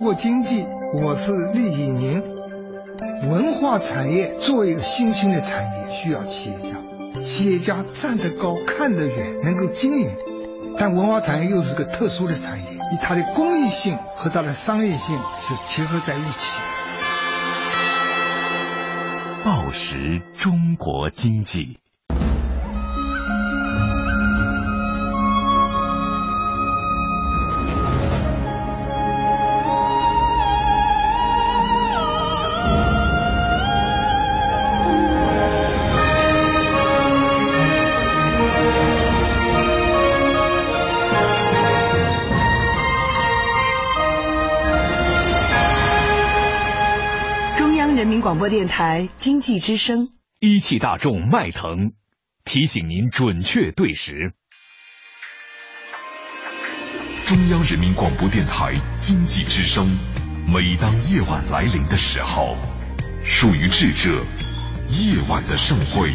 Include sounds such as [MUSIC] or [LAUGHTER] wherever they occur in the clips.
过经济，我是厉景宁。文化产业作为一个新兴的产业，需要企业家。企业家站得高，看得远，能够经营。但文化产业又是个特殊的产业，以它的公益性和它的商业性是结合在一起。报时中国经济。电台经济之声，一汽大众迈腾提醒您准确对时。中央人民广播电台经济之声，每当夜晚来临的时候，属于智者夜晚的盛会。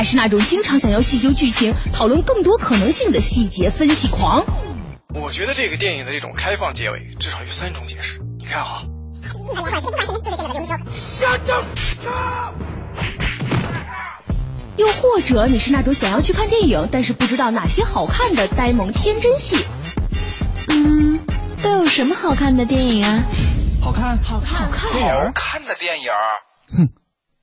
还是那种经常想要细究剧情、讨论更多可能性的细节分析狂。我觉得这个电影的这种开放结尾至少有三种解释。你看啊。[LAUGHS] 又或者你是那种想要去看电影，但是不知道哪些好看的呆萌天真戏。嗯，都有什么好看的电影啊？好看，好看，好看，好看的电影。哼。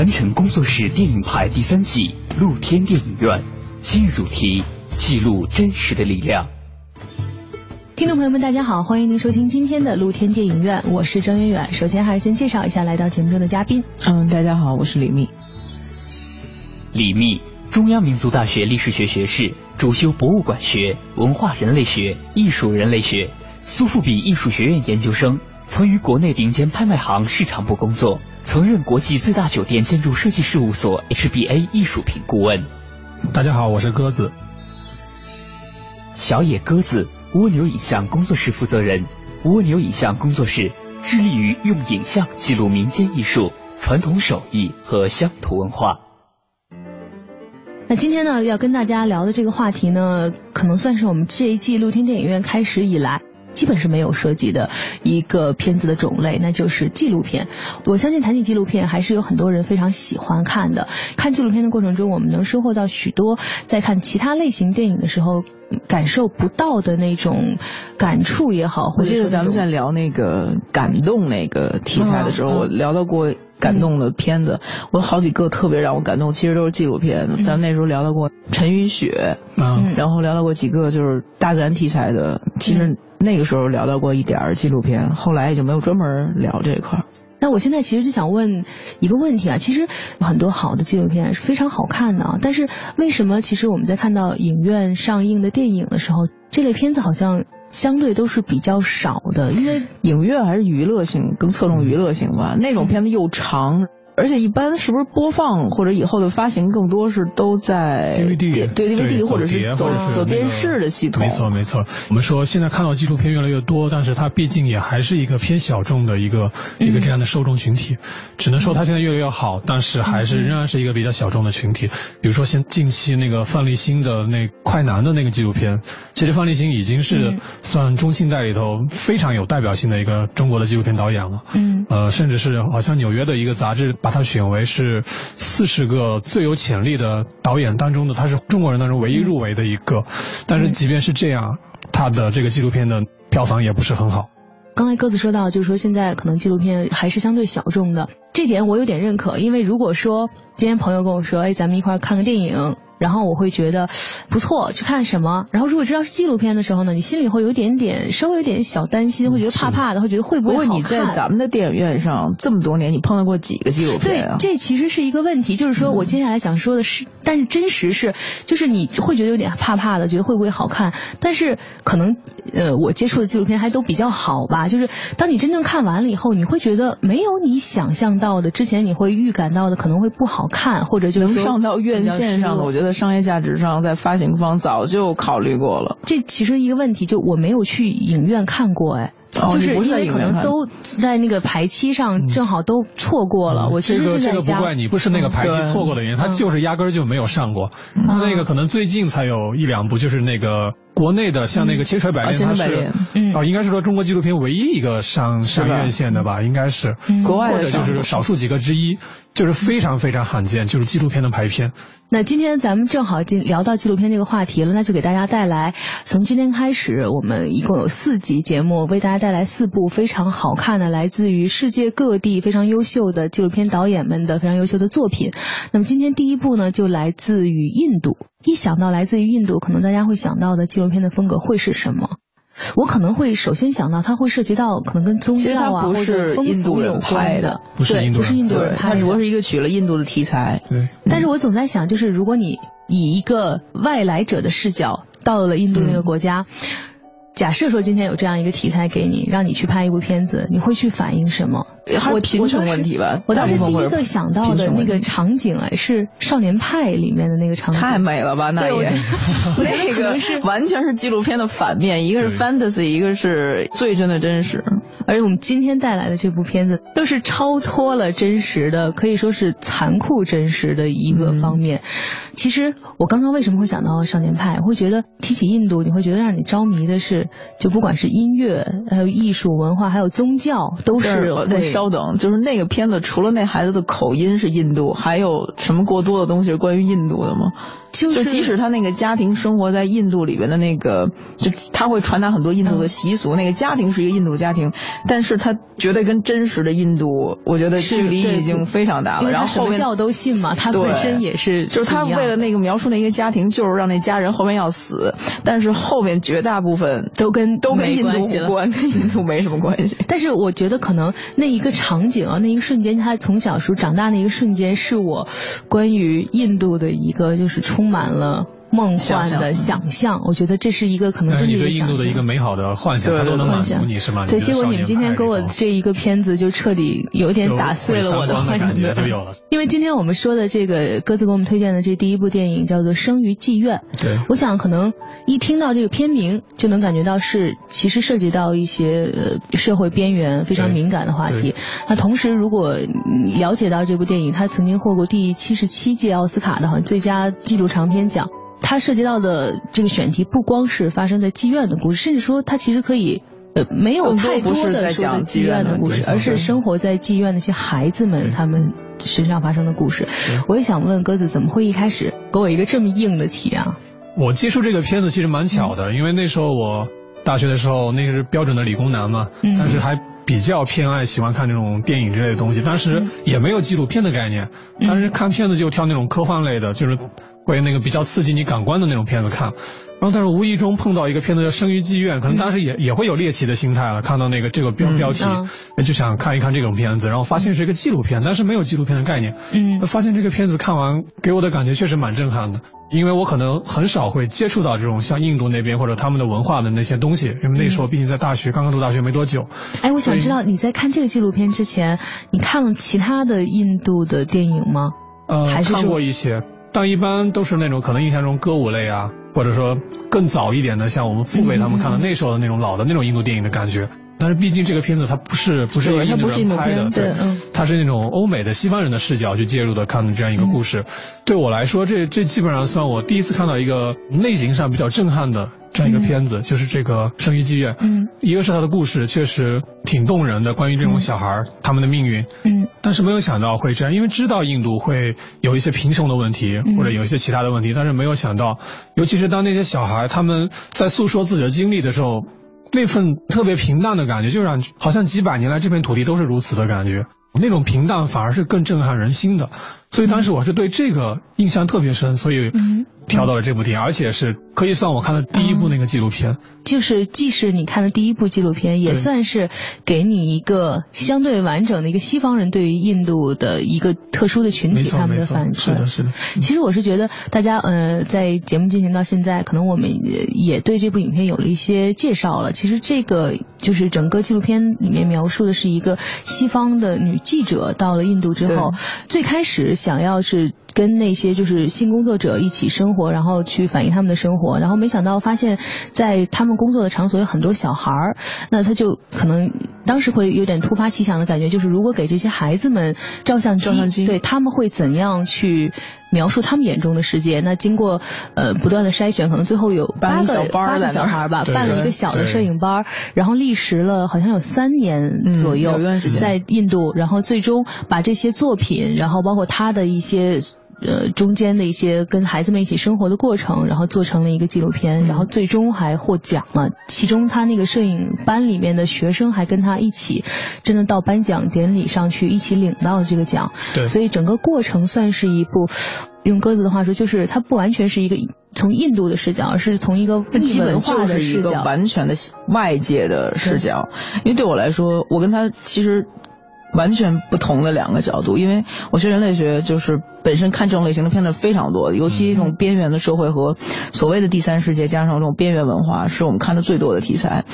凡尘工作室电影派第三季露天电影院，今日主题：记录真实的力量。听众朋友们，大家好，欢迎您收听今天的露天电影院，我是张远远。首先还是先介绍一下来到节目中的嘉宾。嗯，大家好，我是李密。李密，中央民族大学历史学学士，主修博物馆学、文化人类学、艺术人类学，苏富比艺术学院研究生，曾于国内顶尖拍卖行市场部工作。曾任国际最大酒店建筑设计事务所 HBA 艺术品顾问。大家好，我是鸽子。小野鸽子，蜗牛影像工作室负责人。蜗牛影像工作室致力于用影像记录民间艺术、传统手艺和乡土文化。那今天呢，要跟大家聊的这个话题呢，可能算是我们这一季露天电影院开始以来。基本是没有涉及的一个片子的种类，那就是纪录片。我相信谈起纪录片，还是有很多人非常喜欢看的。看纪录片的过程中，我们能收获到许多在看其他类型电影的时候感受不到的那种感触也好。我记得咱们在聊那个感动那个题材的时候，我聊到过。感动的片子，我好几个特别让我感动，其实都是纪录片。咱们那时候聊到过陈雨雪，嗯，然后聊到过几个就是大自然题材的，其实那个时候聊到过一点儿纪录片，后来也就没有专门聊这一块。那我现在其实就想问一个问题啊，其实很多好的纪录片是非常好看的，但是为什么其实我们在看到影院上映的电影的时候，这类片子好像？相对都是比较少的，因为影院还是娱乐性更侧重娱乐性吧。那种片子又长，而且一般是不是播放或者以后的发行更多是都在 DVD 对 DVD 或者是走走电视的系统。没错没错，我们说现在看到纪录片越来越多，但是它毕竟也还是一个偏小众的一个一个这样的受众群体，只能说它现在越来越好，但是还是仍然是一个比较小众的群体。比如说现近期那个范立新的那快男的那个纪录片，其实范立新已经是算中信代里头非常有代表性的一个中国的纪录片导演了。嗯，呃，甚至是好像纽约的一个杂志把他选为是四十个最有潜力的导演当中的，他是中国人当中唯一入围的一个。但是即便是这样，他的这个纪录片的票房也不是很好。刚才鸽子说到，就是说现在可能纪录片还是相对小众的，这点我有点认可。因为如果说今天朋友跟我说，哎，咱们一块儿看个电影。然后我会觉得不错，去看什么？然后如果知道是纪录片的时候呢，你心里会有一点点，稍微有点小担心，会觉得怕怕的，会觉得会不会好看？你在咱们的电影院上这么多年，你碰到过几个纪录片啊？对，这其实是一个问题，就是说我接下来想说的是，但是真实是，就是你会觉得有点怕怕的，觉得会不会好看？但是可能呃，我接触的纪录片还都比较好吧。就是当你真正看完了以后，你会觉得没有你想象到的，之前你会预感到的可能会不好看，或者就能上到院线上的，我觉得。商业价值上，在发行方早就考虑过了。这其实一个问题，就我没有去影院看过，哎，就是因为可能都在那个排期上，正好都错过了。我其实是这个不怪你，不是那个排期错过的原因，他就是压根就没有上过。那个可能最近才有一两部，就是那个。国内的像那个《千锤百炼》，它是哦，应该是说中国纪录片唯一一个上上院线的吧？应该是，国外或者就是少数几个之一，就是非常非常罕见，就是纪录片的排片。那今天咱们正好进聊到纪录片这个话题了，那就给大家带来，从今天开始，我们一共有四集节目，为大家带来四部非常好看的，来自于世界各地非常优秀的纪录片导演们的非常优秀的作品。那么今天第一部呢，就来自于印度。一想到来自于印度，可能大家会想到的纪录片的风格会是什么？我可能会首先想到它会涉及到可能跟宗教啊或者风俗有关的，不是印度人，不是印度人，它只不过是一个取了印度的题材。对。但是我总在想，就是如果你以一个外来者的视角到了印度那个国家。假设说今天有这样一个题材给你，让你去拍一部片子，你会去反映什么？我贫穷问题吧。我当时第一个想到的那个场景哎，是《少年派》里面的那个场景。太美了吧，那也。[LAUGHS] 那个是完全是纪录片的反面，一个是 fantasy，一个是最真的真实。而且我们今天带来的这部片子都是超脱了真实的，可以说是残酷真实的一个方面。其实我刚刚为什么会想到《少年派》？会觉得提起印度，你会觉得让你着迷的是，就不管是音乐，还有艺术文化，还有宗教，都是。那稍等，就是那个片子，除了那孩子的口音是印度，还有什么过多的东西是关于印度的吗？就即使他那个家庭生活在印度里边的那个，就他会传达很多印度的习俗。那个家庭是一个印度家庭，但是他绝对跟真实的印度，我觉得距离已经非常大了。然后什么教都信嘛，他本身也是。就是他为了那个描述那个家庭，就是让那家人后面要死，但是后面绝大部分都跟都跟印度无关，跟印度没什么关系。但是我觉得可能那一个场景啊，那一个瞬间，他从小时候长大那一个瞬间，是我关于印度的一个就是充满了。梦幻的想象，我觉得这是一个可能真的一个印度的一个美好的幻想，它都能满足你是吗？对，结果你们今天给我这一个片子就彻底有点打碎了我的幻想。就有了。因为今天我们说的这个鸽子给我们推荐的这第一部电影叫做《生于妓院》。对。我想可能一听到这个片名就能感觉到是其实涉及到一些呃社会边缘非常敏感的话题。那同时如果了解到这部电影，它曾经获过第七十七届奥斯卡的好像最佳纪录长片奖。它涉及到的这个选题不光是发生在妓院的故事，甚至说它其实可以呃没有太多的在讲妓院的故事，而是生活在妓院那些孩子们他们身上发生的故事。我也想问鸽子，怎么会一开始给我一个这么硬的题啊？我接触这个片子其实蛮巧的，因为那时候我大学的时候那是标准的理工男嘛，但是还比较偏爱喜欢看那种电影之类的东西，当时也没有纪录片的概念，当时看片子就挑那种科幻类的，就是。会那个比较刺激你感官的那种片子看，然后但是无意中碰到一个片子叫《生于妓院》，可能当时也也会有猎奇的心态了，看到那个这个标标题，就想看一看这种片子，然后发现是一个纪录片，但是没有纪录片的概念。嗯，发现这个片子看完给我的感觉确实蛮震撼的，因为我可能很少会接触到这种像印度那边或者他们的文化的那些东西，因为那时候毕竟在大学刚刚读大学没多久。哎，我想知道你在看这个纪录片之前，你看了其他的印度的电影吗？呃，还是看过一些，但一般都是那种可能印象中歌舞类啊。或者说更早一点的，像我们父辈他们看的那时候的那种老的那种印度电影的感觉。但是毕竟这个片子它不是不是印度人拍的，对，它是那种欧美的西方人的视角去介入的看的这样一个故事。对我来说，这这基本上算我第一次看到一个类型上比较震撼的。这样一个片子，就是这个《生于妓院》。嗯，一个是他的故事确实挺动人的，关于这种小孩他们的命运。嗯，但是没有想到会这样，因为知道印度会有一些贫穷的问题，或者有一些其他的问题，但是没有想到，尤其是当那些小孩他们在诉说自己的经历的时候，那份特别平淡的感觉，就让好像几百年来这片土地都是如此的感觉。那种平淡反而是更震撼人心的，所以当时我是对这个印象特别深，所以挑到了这部电影，而且是可以算我看的第一部那个纪录片。就是既是你看的第一部纪录片，也算是给你一个相对完整的一个西方人对于印度的一个特殊的群体他们的反是的，是的。其实我是觉得大家呃在节目进行到现在，可能我们也对这部影片有了一些介绍了。其实这个就是整个纪录片里面描述的是一个西方的女。记者到了印度之后，最开始想要是跟那些就是性工作者一起生活，然后去反映他们的生活，然后没想到发现，在他们工作的场所有很多小孩儿，那他就可能当时会有点突发奇想的感觉，就是如果给这些孩子们照相机，对他们会怎样去？描述他们眼中的世界。那经过呃不断的筛选，可能最后有八个八个小孩吧，办了一个小的摄影班，然后历时了好像有三年左右，在印度，然后最终把这些作品，然后包括他的一些。呃，中间的一些跟孩子们一起生活的过程，然后做成了一个纪录片，然后最终还获奖了。其中他那个摄影班里面的学生还跟他一起，真的到颁奖典礼上去一起领到了这个奖。对，所以整个过程算是一部，用鸽子的话说，就是它不完全是一个从印度的视角，而是从一个基本化的视角，完全的外界的视角。因为对我来说，我跟他其实。完全不同的两个角度，因为我学人类学，就是本身看这种类型的片子非常多，尤其这种边缘的社会和所谓的第三世界，加上这种边缘文化，是我们看的最多的题材。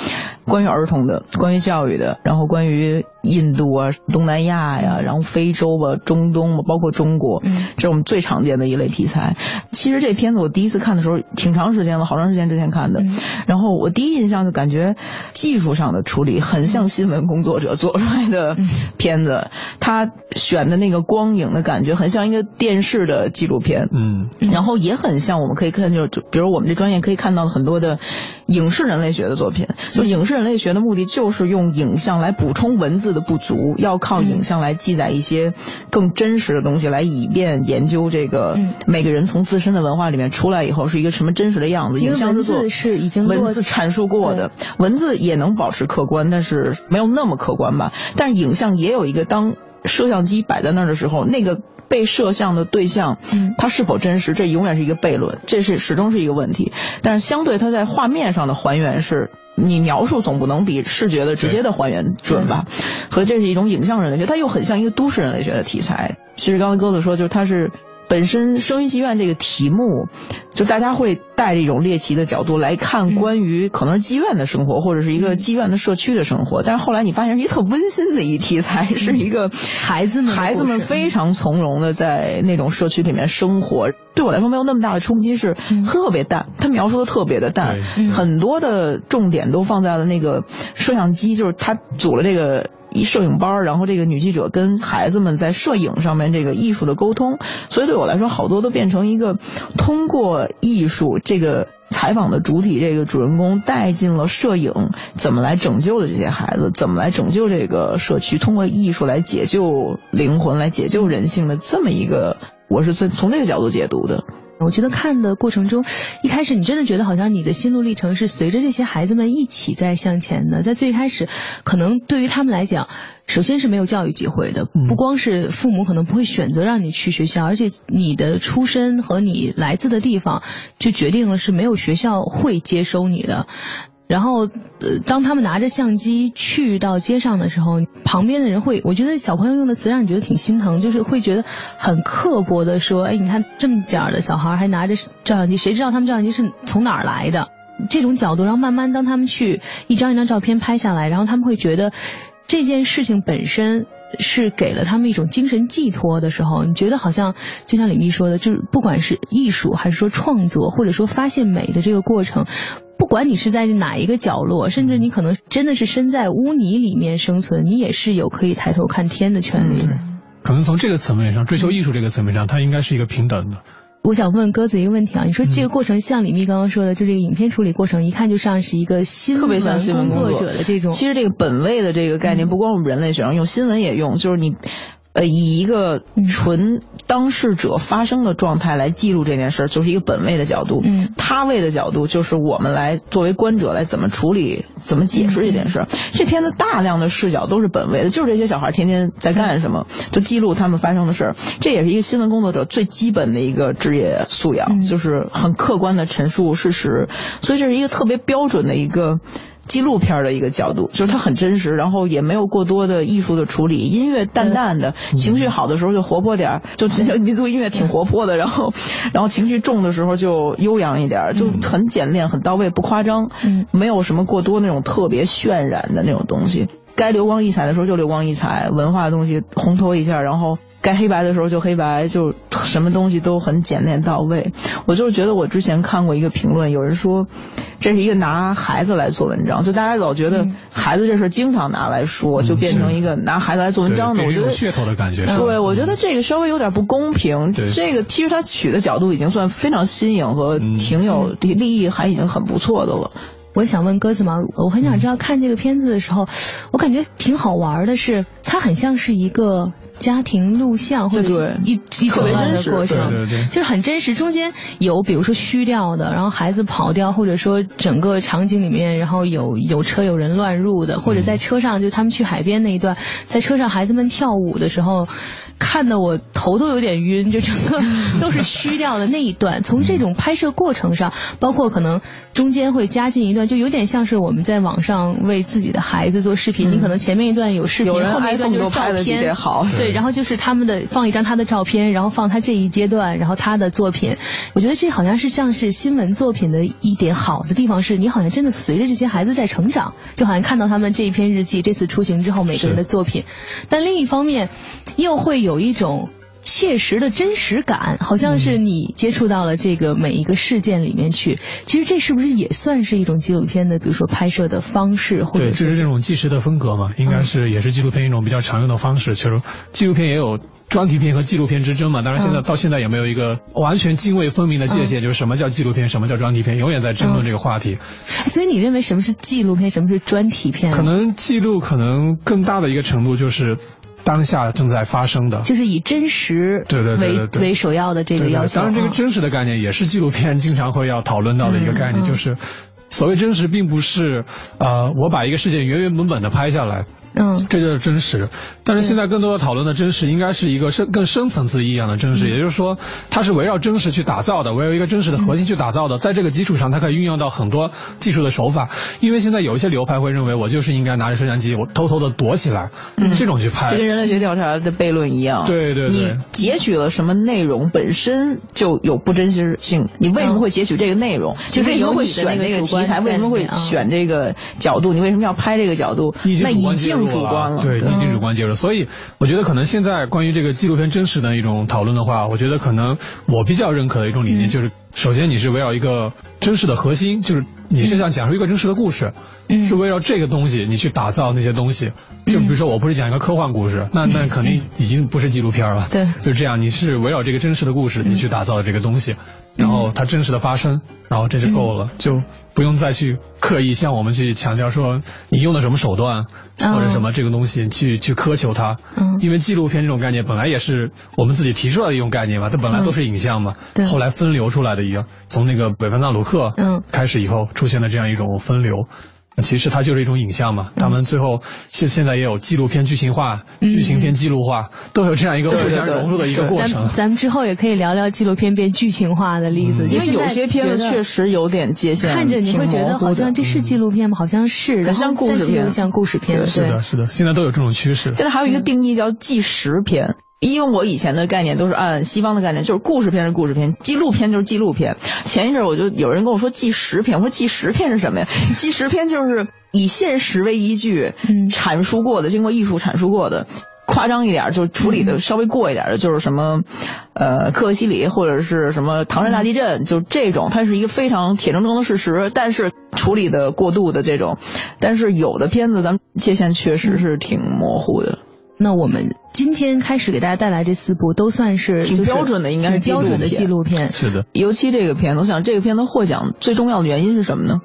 关于儿童的，关于教育的，然后关于印度啊、东南亚呀，然后非洲吧、中东吧，包括中国，这是我们最常见的一类题材。其实这片子我第一次看的时候，挺长时间了，好长时间之前看的。然后我第一印象就感觉技术上的处理很像新闻工作者做出来的片子，他选的那个光影的感觉很像一个电视的纪录片。嗯，然后也很像我们可以看就就比如我们这专业可以看到很多的影视人类学的作品，就影视。人类学的目的就是用影像来补充文字的不足，要靠影像来记载一些更真实的东西，来以便研究这个每个人从自身的文化里面出来以后是一个什么真实的样子。影像文字是已经文字阐述过的，文字也能保持客观，但是没有那么客观吧。但是影像也有一个，当摄像机摆在那儿的时候，那个。被摄像的对象，嗯，它是否真实，这永远是一个悖论，这是始终是一个问题。但是相对它在画面上的还原是，你描述总不能比视觉的直接的还原准吧？所以这是一种影像人类学，它又很像一个都市人类学的题材。其实刚才鸽子说，就是它是。本身生于戏院这个题目，就大家会带着一种猎奇的角度来看关于可能是妓院的生活，或者是一个妓院的社区的生活。但是后来你发现是一特温馨的一题材，是一个孩子们孩子们非常从容的在那种社区里面生活。对我来说没有那么大的冲击，是特别淡，他描述的特别的淡，很多的重点都放在了那个摄像机，就是他组了这个。一摄影班，然后这个女记者跟孩子们在摄影上面这个艺术的沟通，所以对我来说，好多都变成一个通过艺术这个采访的主体，这个主人公带进了摄影，怎么来拯救的这些孩子，怎么来拯救这个社区，通过艺术来解救灵魂，来解救人性的这么一个，我是从从这个角度解读的。我觉得看的过程中，一开始你真的觉得好像你的心路历程是随着这些孩子们一起在向前的。在最开始，可能对于他们来讲，首先是没有教育机会的，不光是父母可能不会选择让你去学校，而且你的出身和你来自的地方就决定了是没有学校会接收你的。然后，呃，当他们拿着相机去到街上的时候，旁边的人会，我觉得小朋友用的词让你觉得挺心疼，就是会觉得很刻薄的说，哎，你看这么点儿的小孩还拿着照相机，谁知道他们照相机是从哪儿来的？这种角度，然后慢慢当他们去一张一张照片拍下来，然后他们会觉得这件事情本身是给了他们一种精神寄托的时候，你觉得好像就像李密说的，就是不管是艺术还是说创作，或者说发现美的这个过程。不管你是在哪一个角落，甚至你可能真的是身在污泥里面生存，你也是有可以抬头看天的权利的。可能从这个层面上，追求艺术这个层面上，它应该是一个平等的。我想问鸽子一个问题啊，你说这个过程像李密刚刚说的，就这个影片处理过程，一看就像是一个新闻工作者的这种。其实这个本位的这个概念，不光我们人类学上用，新闻也用，就是你。呃，以一个纯当事者发生的状态来记录这件事儿，就是一个本位的角度。嗯，他位的角度就是我们来作为观者来怎么处理、怎么解释这件事儿。这片子大量的视角都是本位的，就是这些小孩天天在干什么，就记录他们发生的事儿。这也是一个新闻工作者最基本的一个职业素养，就是很客观的陈述事实。所以这是一个特别标准的一个。纪录片的一个角度，就是它很真实，然后也没有过多的艺术的处理，音乐淡淡的，情绪好的时候就活泼点儿，就民族音乐挺活泼的，然后，然后情绪重的时候就悠扬一点，就很简练，很到位，不夸张，没有什么过多那种特别渲染的那种东西，该流光溢彩的时候就流光溢彩，文化的东西烘托一下，然后。该黑白的时候就黑白，就什么东西都很简练到位。我就是觉得我之前看过一个评论，有人说这是一个拿孩子来做文章，就大家老觉得孩子这事经常拿来说，就变成一个拿孩子来做文章的。我觉得噱头的感觉。对，我觉得这个稍微有点不公平。这个其实他取的角度已经算非常新颖和挺有利益，还已经很不错的了。我想问鸽子毛，我很想知道看这个片子的时候，我感觉挺好玩的，是它很像是一个。家庭录像或者一一特别真实过程，就是很真实。中间有比如说虚掉的，然后孩子跑掉，或者说整个场景里面，然后有有车有人乱入的，或者在车上就他们去海边那一段，在车上孩子们跳舞的时候。看得我头都有点晕，就整个 [LAUGHS] 都是虚掉的那一段。从这种拍摄过程上，包括可能中间会加进一段，就有点像是我们在网上为自己的孩子做视频。你可能前面一段有视频，后面一段就是照片。好，对，然后就是他们的放一张他的照片，然后放他这一阶段，然后他的作品。我觉得这好像是像是新闻作品的一点好的地方，是你好像真的随着这些孩子在成长，就好像看到他们这一篇日记，这次出行之后每个人的作品。但另一方面，又会。有一种切实的真实感，好像是你接触到了这个每一个事件里面去。其实这是不是也算是一种纪录片的，比如说拍摄的方式？或对，这是这种纪实的风格嘛？应该是也是纪录片一种比较常用的方式。其实纪录片也有专题片和纪录片之争嘛。当然现在到现在也没有一个完全泾渭分明的界限，就是什么叫纪录片，什么叫专题片，永远在争论这个话题。所以你认为什么是纪录片，什么是专题片？可能记录可能更大的一个程度就是。当下正在发生的，就是以真实对对为为首要的这个要求。当然，这个真实的概念也是纪录片经常会要讨论到的一个概念，就是所谓真实，并不是呃我把一个事件原原本本的拍下来。嗯，这就是真实。但是现在更多的讨论的真实，应该是一个深更深层次意义上的真实，也就是说，它是围绕真实去打造的，围绕一个真实的核心去打造的。在这个基础上，它可以运用到很多技术的手法。因为现在有一些流派会认为，我就是应该拿着摄像机，我偷偷的躲起来，这种去拍。这跟人类学调查的悖论一样。对对对。你截取了什么内容本身就有不真实性，你为什么会截取这个内容？就为什么会选这个题材？为什么会选这个角度？你为什么要拍这个角度？那已经。主观了，对，已经主观介入，所以我觉得可能现在关于这个纪录片真实的一种讨论的话，我觉得可能我比较认可的一种理念就是，首先你是围绕一个真实的核心，就是你是想讲述一个真实的故事，是围绕这个东西你去打造那些东西，就比如说我不是讲一个科幻故事，那那肯定已经不是纪录片了，对，就是这样，你是围绕这个真实的故事你去打造的这个东西。然后它真实的发生，然后这就够了，就不用再去刻意向我们去强调说你用的什么手段或者什么这个东西去去苛求它。嗯，因为纪录片这种概念本来也是我们自己提出来的一种概念嘛，它本来都是影像嘛，后来分流出来的一样，从那个北方纳鲁克嗯。开始以后出现了这样一种分流。其实它就是一种影像嘛，他们最后现现在也有纪录片剧情化、剧情片记录化，都有这样一个互相融入的一个过程。咱咱们之后也可以聊聊纪录片变剧情化的例子，因为有些片子确实有点界限，看着你会觉得好像这是纪录片吗？好像是，很像故事片，像故事片。是的，是的，现在都有这种趋势。现在还有一个定义叫纪实片。因为我以前的概念都是按西方的概念，就是故事片是故事片，纪录片就是纪录片。前一阵我就有人跟我说纪实片，我说纪实片是什么呀？纪实片就是以现实为依据，阐述过的，经过艺术阐述过的。夸张一点，就处理的稍微过一点的，就是什么，呃，克西里或者是什么唐山大地震，就这种，它是一个非常铁铮铮的事实，但是处理的过度的这种。但是有的片子，咱们界限确实是挺模糊的。那我们今天开始给大家带来这四部，都算是挺标准的，应该是标准的纪录片。是的，尤其这个片子，我想这个片子获奖最重要的原因是什么呢？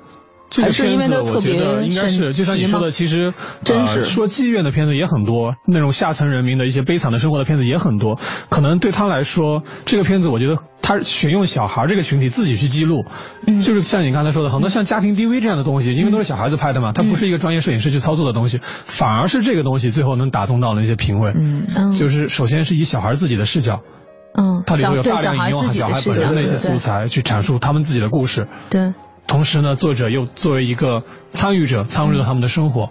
这个片子我觉得应该是，就像你说的，其实真实说妓院的片子也很多，那种下层人民的一些悲惨的生活的片子也很多。可能对他来说，这个片子我觉得他选用小孩这个群体自己去记录，嗯，就是像你刚才说的，很多像家庭 DV 这样的东西，因为都是小孩子拍的嘛，它不是一个专业摄影师去操作的东西，反而是这个东西最后能打动到了那些评委。嗯，就是首先是以小孩自己的视角，嗯，它里头有大量引用小孩本身的一些素材去阐述他们自己的故事。对。同时呢，作者又作为一个参与者，参与了他们的生活，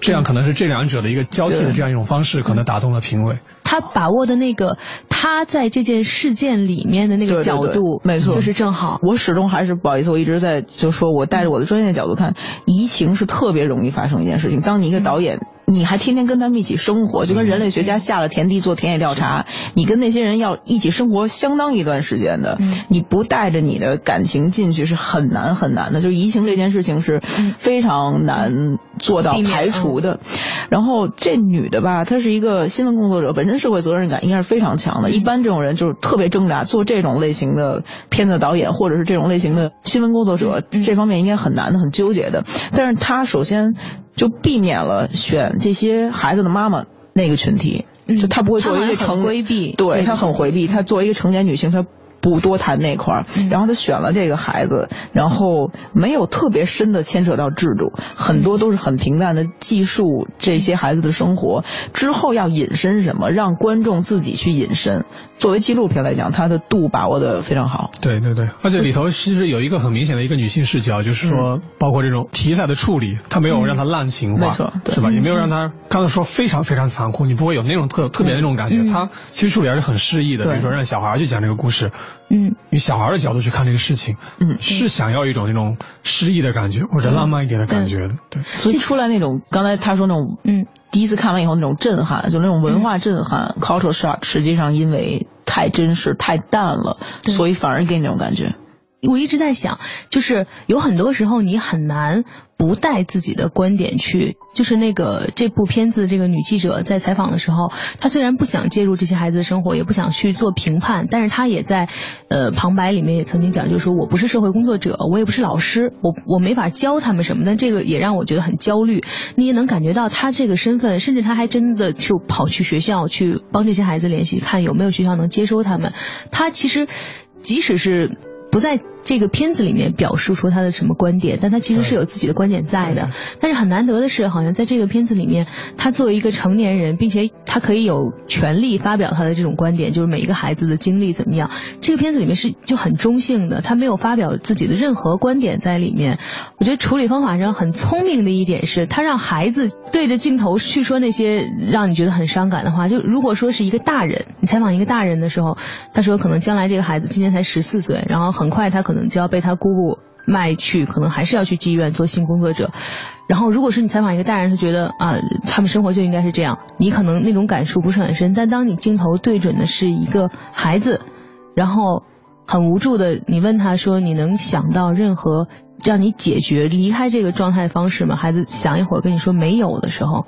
这样可能是这两者的一个交替的这样一种方式，可能打动了评委。他把握的那个他在这件事件里面的那个角度，没错，就是正好。我始终还是不好意思，我一直在就说，我带着我的专业角度看，移情是特别容易发生一件事情。当你一个导演，你还天天跟他们一起生活，就跟人类学家下了田地做田野调查，你跟那些人要一起生活相当一段时间的，你不带着你的感情进去是很难很难的。就是移情这件事情是非常难做到排除的。然后这女的吧，她是一个新闻工作者，本身社会责任感应该是非常强的。一般这种人就是特别挣扎，做这种类型的片子导演或者是这种类型的新闻工作者，这方面应该很难的，很纠结的。但是她首先就避免了选这些孩子的妈妈那个群体，就她不会作为一个成规避，对她很回避。她作为一个成年女性，她。不多谈那块儿，然后他选了这个孩子，然后没有特别深的牵扯到制度，很多都是很平淡的记述这些孩子的生活。之后要引申什么，让观众自己去引申。作为纪录片来讲，它的度把握的非常好。对对对，而且里头其实有一个很明显的一个女性视角，就是说，包括这种题材的处理，它没有让它滥情化，没错，是吧？也没有让它刚才说非常非常残酷，你不会有那种特特别的那种感觉。它其实处理还是很诗意的，比如说让小孩去讲这个故事。嗯，以小孩的角度去看这个事情，嗯，是想要一种那种诗意的感觉或者浪漫一点的感觉的，对。所以出来那种刚才他说那种，嗯，第一次看完以后那种震撼，就那种文化震撼，cultural shock，实际上因为太真实太淡了，所以反而给你那种感觉。我一直在想，就是有很多时候你很难不带自己的观点去。就是那个这部片子，这个女记者在采访的时候，她虽然不想介入这些孩子的生活，也不想去做评判，但是她也在呃旁白里面也曾经讲，就是说我不是社会工作者，我也不是老师，我我没法教他们什么。但这个也让我觉得很焦虑。你也能感觉到她这个身份，甚至她还真的就跑去学校去帮这些孩子联系，看有没有学校能接收他们。她其实即使是。不在这个片子里面表述出他的什么观点，但他其实是有自己的观点在的。但是很难得的是，好像在这个片子里面，他作为一个成年人，并且他可以有权利发表他的这种观点，就是每一个孩子的经历怎么样。这个片子里面是就很中性的，他没有发表自己的任何观点在里面。我觉得处理方法上很聪明的一点是，他让孩子对着镜头去说那些让你觉得很伤感的话。就如果说是一个大人，你采访一个大人的时候，他说可能将来这个孩子今年才十四岁，然后很。很快，他可能就要被他姑姑卖去，可能还是要去妓院做性工作者。然后，如果是你采访一个大人，他觉得啊，他们生活就应该是这样，你可能那种感触不是很深。但当你镜头对准的是一个孩子，然后很无助的，你问他说：“你能想到任何让你解决离开这个状态方式吗？”孩子想一会儿跟你说没有的时候，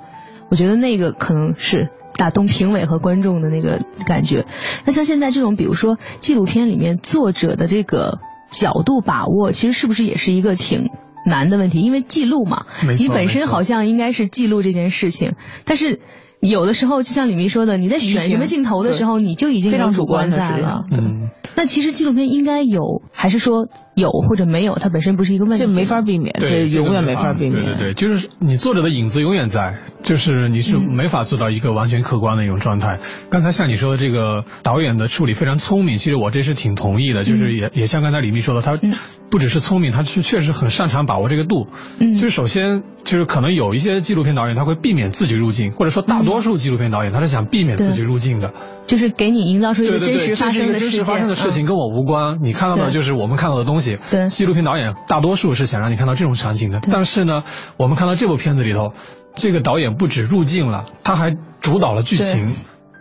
我觉得那个可能是打动评委和观众的那个感觉。那像现在这种，比如说纪录片里面作者的这个角度把握，其实是不是也是一个挺难的问题？因为记录嘛，你本身好像应该是记录这件事情，但是有的时候就像李明说的，你在选什么镜头的时候，你就已经非常主观在了。嗯，那其实纪录片应该有，还是说？有或者没有，它本身不是一个问题，这没法避免，这永远没法避免。对对对，就是你作者的影子永远在，就是你是没法做到一个完全客观的一种状态。刚才像你说的这个导演的处理非常聪明，其实我这是挺同意的，就是也也像刚才李密说的，他不只是聪明，他是确实很擅长把握这个度。嗯，就是首先就是可能有一些纪录片导演他会避免自己入镜，或者说大多数纪录片导演他是想避免自己入镜的，就是给你营造出一个真实发生的事件，发生的事情跟我无关，你看到的就是我们看到的东西。对，纪录片。导演大多数是想让你看到这种场景的，但是呢，我们看到这部片子里头，这个导演不止入镜了，他还主导了剧情，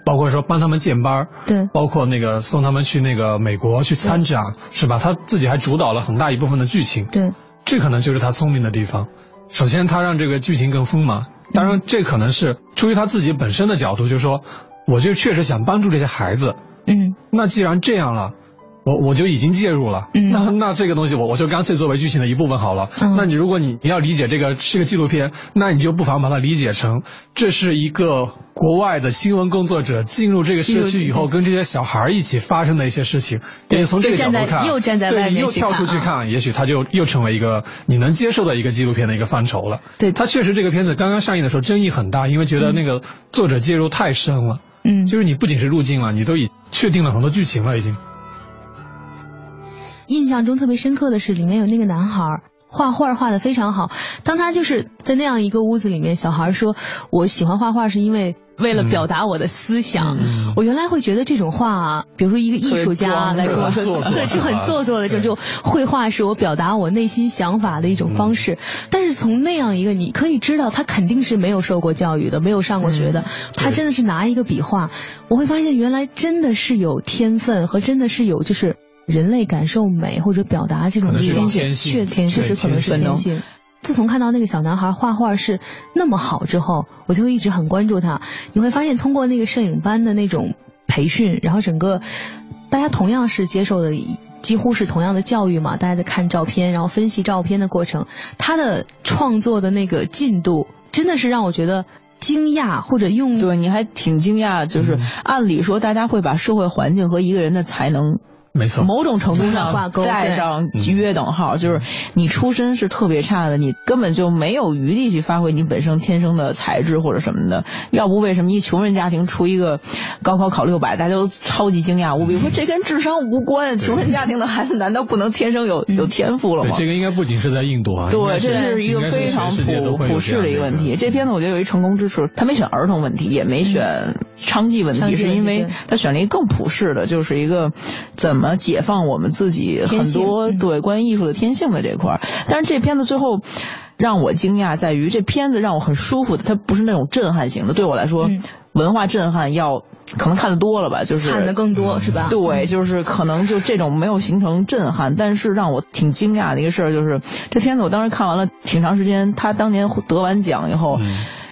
包括说帮他们建班，对，包括那个送他们去那个美国去参展，是吧？他自己还主导了很大一部分的剧情，对，这可能就是他聪明的地方。首先，他让这个剧情更丰满，当然这可能是出于他自己本身的角度，就是说，我就确实想帮助这些孩子，嗯，那既然这样了。我我就已经介入了，那那这个东西我我就干脆作为剧情的一部分好了。那你如果你你要理解这个是个纪录片，那你就不妨把它理解成这是一个国外的新闻工作者进入这个社区以后跟这些小孩一起发生的一些事情。对，从这个角度看，又站在外面又跳出去看，也许他就又成为一个你能接受的一个纪录片的一个范畴了。对，他确实这个片子刚刚上映的时候争议很大，因为觉得那个作者介入太深了。嗯，就是你不仅是入境了，你都已确定了很多剧情了已经。印象中特别深刻的是，里面有那个男孩画画画的非常好。当他就是在那样一个屋子里面，小孩说：“我喜欢画画是因为为了表达我的思想。”我原来会觉得这种画啊，比如说一个艺术家来跟我说，对，就很做作的这种绘画是我表达我内心想法的一种方式。但是从那样一个，你可以知道他肯定是没有受过教育的，没有上过学的，他真的是拿一个笔画，我会发现原来真的是有天分和真的是有就是。人类感受美或者表达这种天性，确确实可能是天性。自从看到那个小男孩画画是那么好之后，我就一直很关注他。你会发现，通过那个摄影班的那种培训，然后整个大家同样是接受的，几乎是同样的教育嘛。大家在看照片，然后分析照片的过程，他的创作的那个进度，真的是让我觉得惊讶，或者用对你还挺惊讶。就是按理说，大家会把社会环境和一个人的才能。没错，某种程度上挂钩带上约等号，就是你出身是特别差的，你根本就没有余地去发挥你本身天生的才智或者什么的。要不为什么一穷人家庭出一个高考考六百，大家都超级惊讶无比，说这跟智商无关。穷人家庭的孩子难道不能天生有 [LAUGHS] 有天赋了吗？这个应该不仅是在印度啊，对，这是一个非常普普世的一个问题。这片子我觉得有一成功之处，他没选儿童问题，也没选娼妓问题，是因为他选了一个更普世的，就是一个怎么。解放我们自己很多对关于艺术的天性的这块儿，但是这片子最后让我惊讶在于，这片子让我很舒服的，它不是那种震撼型的。对我来说，文化震撼要可能看的多了吧，就是看的更多是吧？对，就是可能就这种没有形成震撼，但是让我挺惊讶的一个事儿就是，这片子我当时看完了挺长时间，他当年得完奖以后，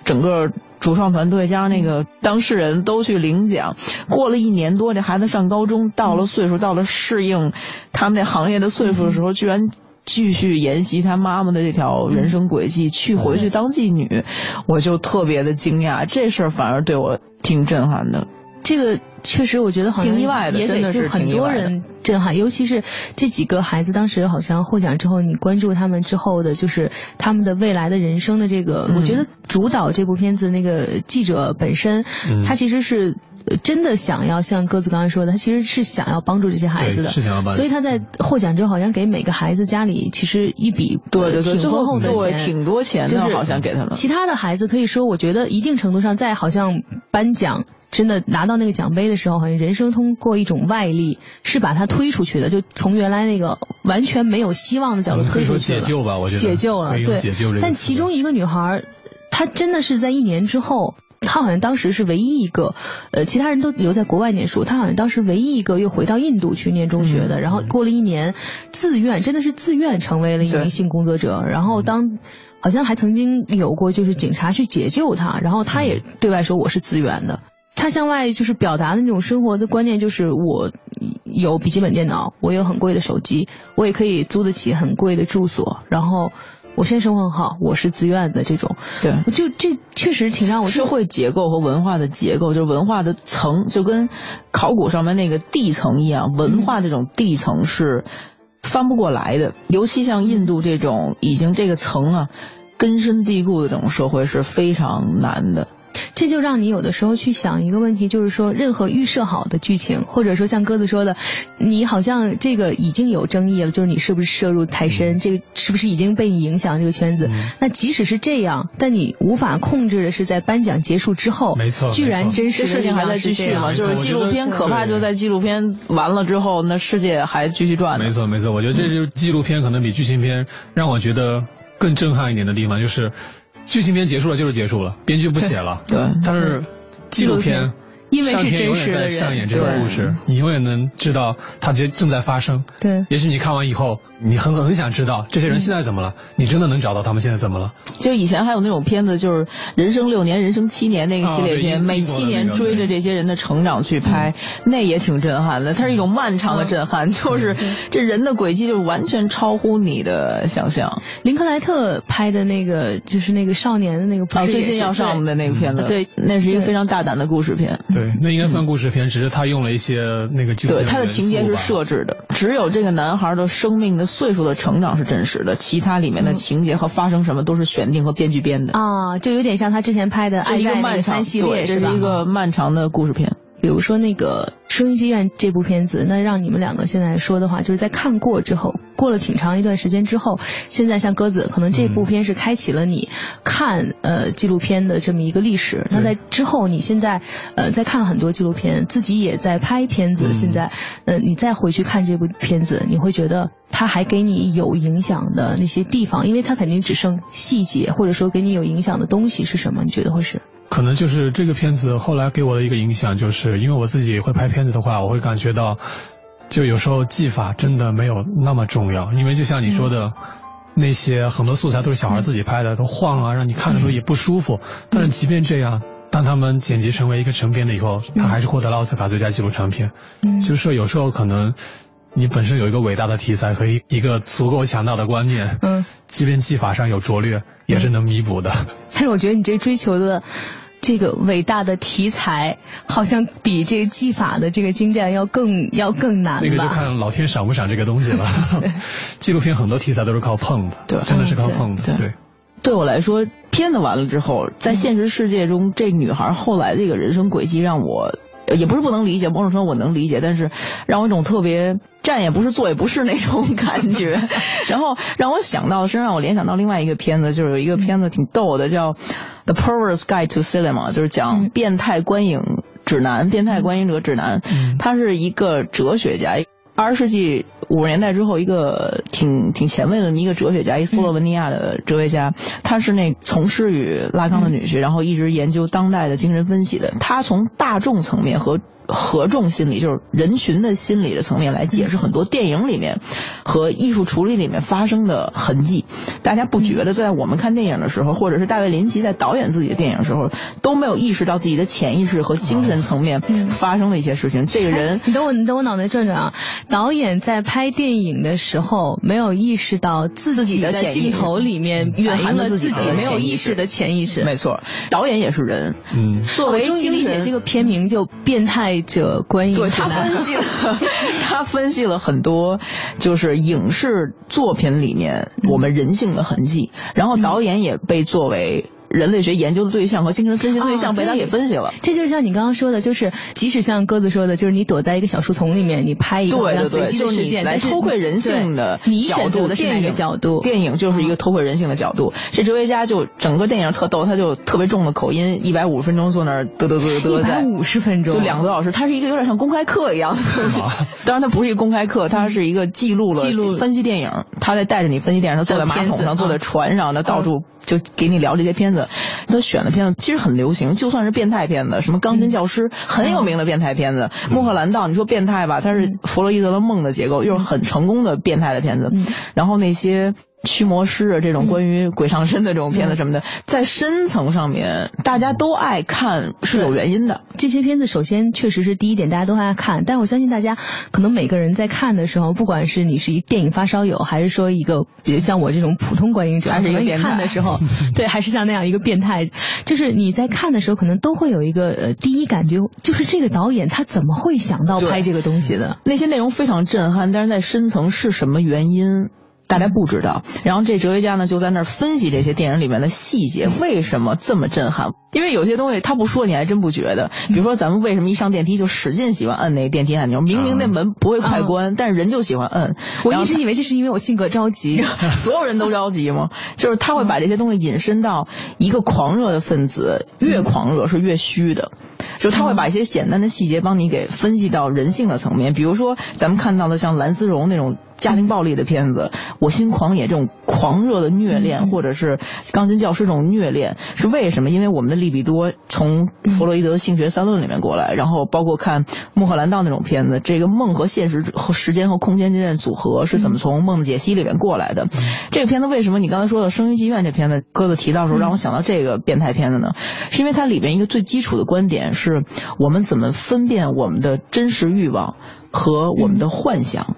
整个。主创团队加上那个当事人都去领奖，过了一年多，这孩子上高中，到了岁数，到了适应他们那行业的岁数的时候，居然继续沿袭他妈妈的这条人生轨迹，去回去当妓女，我就特别的惊讶，这事儿反而对我挺震撼的。这个确实，我觉得好像挺意外的，真的是很多人震撼，尤其是这几个孩子，当时好像获奖之后，你关注他们之后的，就是他们的未来的人生的这个，我觉得主导这部片子那个记者本身，他其实是真的想要像鸽子刚才说的，他其实是想要帮助这些孩子的，所以他在获奖之后，好像给每个孩子家里其实一笔对对对挺丰厚的钱，挺多钱的，好像给他们。其他的孩子可以说，我觉得一定程度上在好像颁奖。真的拿到那个奖杯的时候，好像人生通过一种外力是把他推出去的，就从原来那个完全没有希望的角度推出去了。解救吧，我觉得解救了，对。但其中一个女孩，她真的是在一年之后他好像当时是唯一一个，呃，其他人都留在国外念书，他好像当时唯一一个又回到印度去念中学的。然后过了一年，自愿真的是自愿成为了一名性工作者。然后当好像还曾经有过就是警察去解救他，然后他也对外说我是自愿的。他向外就是表达的那种生活的观念，就是我有笔记本电脑，我有很贵的手机，我也可以租得起很贵的住所，然后我现在生活很好，我是自愿的这种。对，就这确实挺让我社会结构和文化的结构，就是文化的层，就跟考古上面那个地层一样，文化这种地层是翻不过来的，尤其像印度这种已经这个层啊根深蒂固的这种社会是非常难的。这就让你有的时候去想一个问题，就是说，任何预设好的剧情，或者说像鸽子说的，你好像这个已经有争议了，就是你是不是摄入太深，这个是不是已经被你影响这个圈子？那即使是这样，但你无法控制的是在颁奖结束之后，没错，居然真实事情还在继续嘛？就是纪录片可怕就在纪录片完了之后，那世界还继续转。没错没错，我觉得这就是纪录片可能比剧情片让我觉得更震撼一点的地方，就是。剧情片结束了就是结束了，编剧不写了。[LAUGHS] 对，但是纪录片。因为是真实的上演这个故事，你永远能知道它正正在发生。对，也许你看完以后，你很很想知道这些人现在怎么了，你真的能找到他们现在怎么了。就以前还有那种片子，就是《人生六年，人生七年》那个系列片，每七年追着这些人的成长去拍，那也挺震撼的。它是一种漫长的震撼，就是这人的轨迹就完全超乎你的想象。林克莱特拍的那个就是那个少年的那个，哦最近要上的那个片子，对，那是一个非常大胆的故事片。对。对，那应该算故事片，只是他用了一些那个对他的情节是设置的，只有这个男孩的生命的岁数的成长是真实的，其他里面的情节和发生什么都是选定和编剧编的。啊，就有点像他之前拍的《爱在漫长》系列，这是一个漫长的故事片。比如说那个《收音机院》这部片子，那让你们两个现在说的话，就是在看过之后，过了挺长一段时间之后，现在像鸽子，可能这部片是开启了你看呃纪录片的这么一个历史。那在之后，你现在呃在看很多纪录片，自己也在拍片子，现在呃你再回去看这部片子，你会觉得它还给你有影响的那些地方，因为它肯定只剩细节，或者说给你有影响的东西是什么？你觉得会是？可能就是这个片子后来给我的一个影响，就是因为我自己会拍片子的话，我会感觉到，就有时候技法真的没有那么重要。因为就像你说的，那些很多素材都是小孩自己拍的，都晃啊，让你看的时候也不舒服。但是即便这样，当他们剪辑成为一个成片了以后，他还是获得了奥斯卡最佳纪录长片。就是说有时候可能。你本身有一个伟大的题材和一一个足够强大的观念，嗯，即便技法上有拙劣，也是能弥补的。但是我觉得你这追求的这个伟大的题材，好像比这个技法的这个精湛要更要更难那个就看老天赏不赏这个东西了。[LAUGHS] 纪录片很多题材都是靠碰的，对，真的是靠碰的。对，对我来说，片子完了之后，在现实世界中，这女孩后来这个人生轨迹让我。也不是不能理解，某种程度我能理解，但是让我一种特别站也不是坐也不是那种 [LAUGHS] 感觉，然后让我想到的是让我联想到另外一个片子，就是有一个片子挺逗的，叫《The Perverse Guide to Cinema》，就是讲变态观影指南、变态观影者指南。他是一个哲学家，二十世纪五十年代之后一个挺挺前卫的一个哲学家，一斯洛文尼亚的哲学家，他是那从事于拉康的女婿，然后一直研究当代的精神分析的。他从大众层面和。合众心理就是人群的心理的层面来解释很多电影里面和艺术处理里面发生的痕迹。大家不觉得在我们看电影的时候，或者是大卫林奇在导演自己的电影的时候，都没有意识到自己的潜意识和精神层面发生的一些事情。这个人，[LAUGHS] 你等我，你等我脑袋转转啊！导演在拍电影的时候，没有意识到自己的镜头里面蕴含了自己没有意识的潜意识。没错，导演也是人。嗯，作为终于理解这个片名就变态。者观影，对他分析了，[LAUGHS] 他分析了很多，就是影视作品里面我们人性的痕迹，然后导演也被作为。人类学研究的对象和精神分析对象被他给分析了，这就是像你刚刚说的，就是即使像鸽子说的，就是你躲在一个小树丛里面，你拍一个随机的事件来偷窥人性的你选择的是哪个角度？电影就是一个偷窥人性的角度。这哲学家就整个电影特逗，他就特别重的口音，一百五十分钟坐那儿嘚嘚嘚嘚在，一百五十分钟就两个多小时，他是一个有点像公开课一样。[LAUGHS] 当然，他不是一个公开课，他是一个记录了记录分析电影，他在带着你分析电影，他坐在马桶上，坐在船上，他到处就给你聊这些片子。子，他选的片子其实很流行，就算是变态片子，什么钢琴教师很有名的变态片子，穆赫兰道，你说变态吧，它是弗洛伊德的梦的结构，又是很成功的变态的片子，然后那些。驱魔师啊，这种关于鬼上身的这种片子什么的，在深层上面，大家都爱看是有原因的。这些片子首先确实是第一点，大家都爱看。但我相信大家可能每个人在看的时候，不管是你是一电影发烧友，还是说一个比如像我这种普通观影者，还是一个看的时候，[LAUGHS] 对，还是像那样一个变态，就是你在看的时候，可能都会有一个呃第一感觉，就是这个导演他怎么会想到拍这个东西的？那些内容非常震撼，但是在深层是什么原因？大家不知道，然后这哲学家呢就在那儿分析这些电影里面的细节，为什么这么震撼？因为有些东西他不说你还真不觉得。比如说咱们为什么一上电梯就使劲喜欢摁那个电梯按钮？明明那门不会快关，但是人就喜欢摁。我一直以为这是因为我性格着急，[LAUGHS] 所有人都着急吗？就是他会把这些东西引申到一个狂热的分子，越狂热是越虚的。就他会把一些简单的细节帮你给分析到人性的层面，比如说咱们看到的像蓝丝绒那种家庭暴力的片子，《我心狂野》这种狂热的虐恋，或者是钢琴教师这种虐恋，是为什么？因为我们的利比多从弗洛伊德的性学三论里面过来，然后包括看穆赫兰道那种片子，这个梦和现实和时间和空间之间的组合是怎么从梦的解析里面过来的？这个片子为什么你刚才说的《生于妓院》这片子鸽子提到的时候让我想到这个变态片子呢？是因为它里边一个最基础的观点是。我们怎么分辨我们的真实欲望和我们的幻想？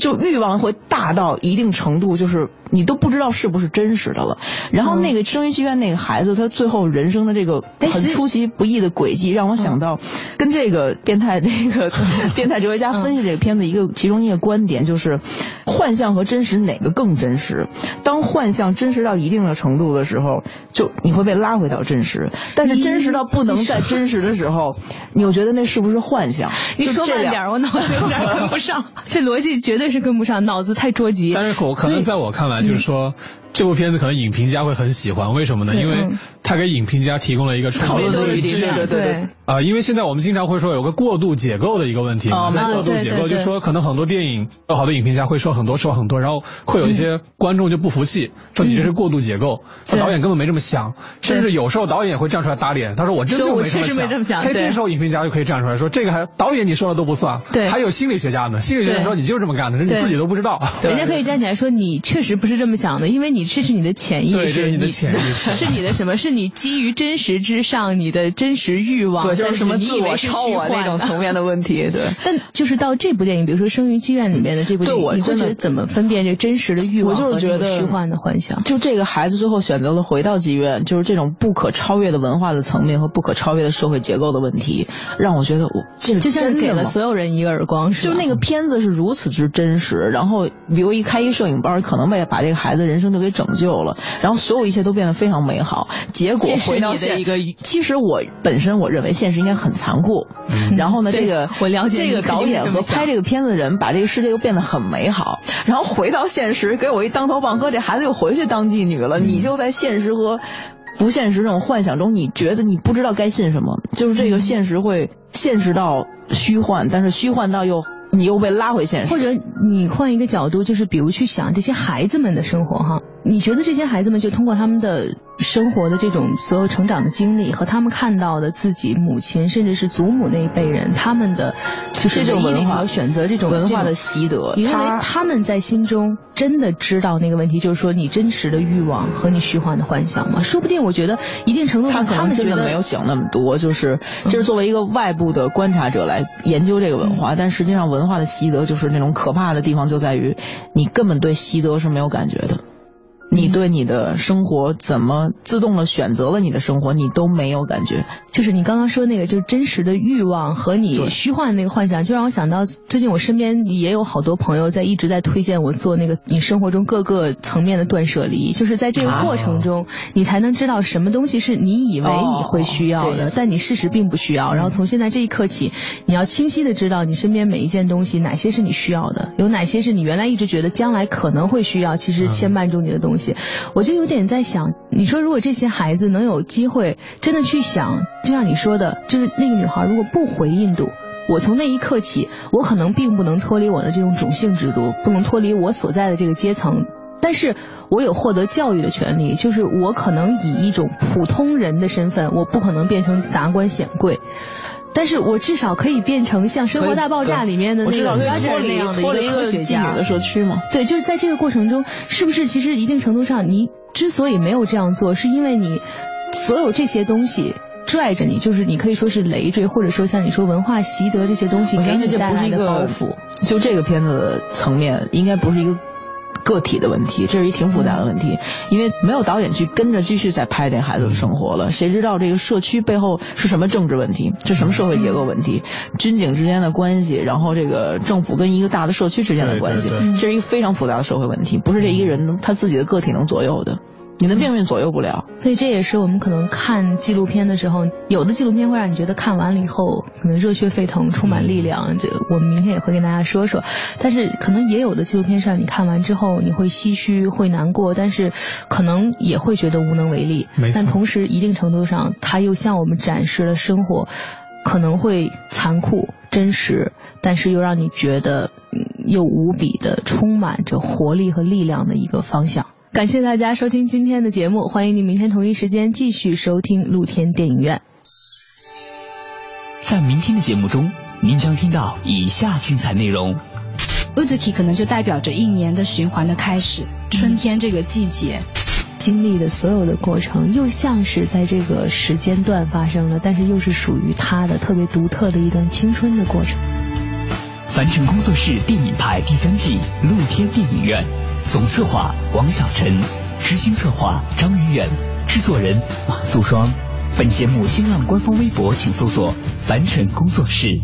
就欲望会大到一定程度，就是你都不知道是不是真实的了。然后那个声音剧院那个孩子，他最后人生的这个很出其不意的轨迹，让我想到跟这个变态这个变态哲学家分析这个片子一个其中一个观点，就是幻象和真实哪个更真实？当幻象真实到一定的程度的时候，就你会被拉回到真实；但是真实到不能再真实的时候，你又觉得那是不是幻象？你说慢点，我脑子有点跟 [LAUGHS] 不上，[LAUGHS] 这逻辑绝对。是跟不上，脑子太着急。但是我可能在我看来，就是说。这部片子可能影评家会很喜欢，为什么呢？因为它给影评家提供了一个讨论的余地。对对对。啊，因为现在我们经常会说有个过度解构的一个问题。哦，过度解构就说，可能很多电影，有好多影评家会说很多说很多，然后会有一些观众就不服气，说你这是过度解构，说导演根本没这么想。甚至有时候导演也会站出来打脸，他说我真就没这么想。哎，这时候影评家就可以站出来说，这个还导演你说的都不算，对，还有心理学家呢。心理学家说你就是这么干的，是你自己都不知道。人家可以站起来说你确实不是这么想的，因为你这是你的潜意识。对，这是你的潜意识，[LAUGHS] 是你的什么？是你基于真实之上，你的真实欲望，就是什么自我超我那种 [LAUGHS] 层面的问题。对，但就是到这部电影，比如说《生于妓院》里面的这部电影，你会觉得怎么分辨这真实的欲望和虚幻的幻想？就这个孩子最后选择了回到妓院，就是这种不可超越的文化的层面和不可超越的社会结构的问题，让我觉得我这就像是给了所有人一个耳光，就那个片子是如此之真实。然后，比如一开一摄影班，可能为了把这个孩子人生就给拯救了，然后所有一切。都变得非常美好，结果回到的一个。其实我本身我认为现实应该很残酷，然后呢，这个 [LAUGHS] 我了解这个导演和拍这个片子的人把这个世界又变得很美好，然后回到现实给我一当头棒喝，这孩子又回去当妓女了。你就在现实和不现实这种幻想中，你觉得你不知道该信什么，就是这个现实会现实到虚幻，但是虚幻到又。你又被拉回现实，或者你换一个角度，就是比如去想这些孩子们的生活哈，你觉得这些孩子们就通过他们的。生活的这种所有成长的经历和他们看到的自己母亲甚至是祖母那一辈人他们的就是这种文化选择这种文化的习得，你认为他们在心中真的知道那个问题，就是说你真实的欲望和你虚幻的幻想吗？说不定我觉得一定程度上他们真的没有想那么多，就是就是作为一个外部的观察者来研究这个文化，但实际上文化的习得就是那种可怕的地方就在于你根本对习得是没有感觉的。你对你的生活怎么自动的选择了你的生活，你都没有感觉。就是你刚刚说那个，就是真实的欲望和你虚幻的那个幻想，就让我想到最近我身边也有好多朋友在一直在推荐我做那个你生活中各个层面的断舍离，就是在这个过程中，你才能知道什么东西是你以为你会需要的，但你事实并不需要。然后从现在这一刻起，你要清晰的知道你身边每一件东西哪些是你需要的，有哪些是你原来一直觉得将来可能会需要，其实牵绊住你的东西。我就有点在想，你说如果这些孩子能有机会真的去想，就像你说的，就是那个女孩如果不回印度，我从那一刻起，我可能并不能脱离我的这种种姓制度，不能脱离我所在的这个阶层。但是我有获得教育的权利，就是我可能以一种普通人的身份，我不可能变成达官显贵。但是我至少可以变成像《生活大爆炸》里面的那个脱离那样的一个科学家的社区嘛？对，就是在这个过程中，是不是其实一定程度上，你之所以没有这样做，是因为你所有这些东西拽着你，就是你可以说是累赘，或者说像你说文化习得这些东西给你带来的包袱。就这个片子的层面，应该不是一个。个体的问题，这是一挺复杂的问题，因为没有导演去跟着继续再拍这孩子的生活了。谁知道这个社区背后是什么政治问题，是什么社会结构问题，军警之间的关系，然后这个政府跟一个大的社区之间的关系，这是一个非常复杂的社会问题，不是这一个人他自己的个体能左右的。你的命运左右不了，所以这也是我们可能看纪录片的时候，有的纪录片会让你觉得看完了以后可能热血沸腾、充满力量。这我们明天也会跟大家说说。但是可能也有的纪录片是让你看完之后你会唏嘘、会难过，但是可能也会觉得无能为力。但同时一定程度上，它又向我们展示了生活可能会残酷、真实，但是又让你觉得又无比的充满着活力和力量的一个方向。感谢大家收听今天的节目，欢迎你明天同一时间继续收听露天电影院。在明天的节目中，您将听到以下精彩内容。乌兹提可能就代表着一年的循环的开始，春天这个季节经历的所有的过程，又像是在这个时间段发生了，但是又是属于他的特别独特的一段青春的过程。凡尘工作室电影派第三季露天电影院。总策划王小晨，执行策划张宇远，制作人马素双。本节目新浪官方微博请搜索“凡尘工作室”。